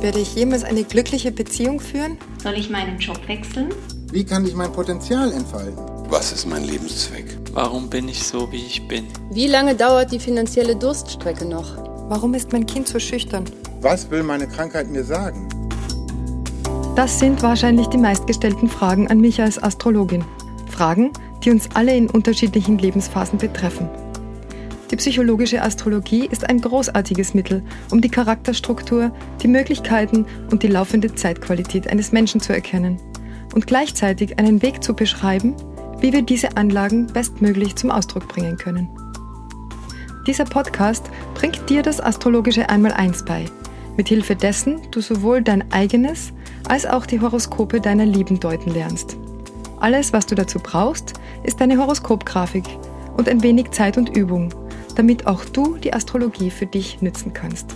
Werde ich jemals eine glückliche Beziehung führen? Soll ich meinen Job wechseln? Wie kann ich mein Potenzial entfalten? Was ist mein Lebenszweck? Warum bin ich so, wie ich bin? Wie lange dauert die finanzielle Durststrecke noch? Warum ist mein Kind so schüchtern? Was will meine Krankheit mir sagen? Das sind wahrscheinlich die meistgestellten Fragen an mich als Astrologin. Fragen, die uns alle in unterschiedlichen Lebensphasen betreffen. Die psychologische Astrologie ist ein großartiges Mittel, um die Charakterstruktur, die Möglichkeiten und die laufende Zeitqualität eines Menschen zu erkennen und gleichzeitig einen Weg zu beschreiben, wie wir diese Anlagen bestmöglich zum Ausdruck bringen können. Dieser Podcast bringt dir das astrologische Einmaleins bei, mithilfe dessen du sowohl dein eigenes als auch die Horoskope deiner Lieben deuten lernst. Alles, was du dazu brauchst, ist deine Horoskopgrafik und ein wenig Zeit und Übung, damit auch du die Astrologie für dich nützen kannst.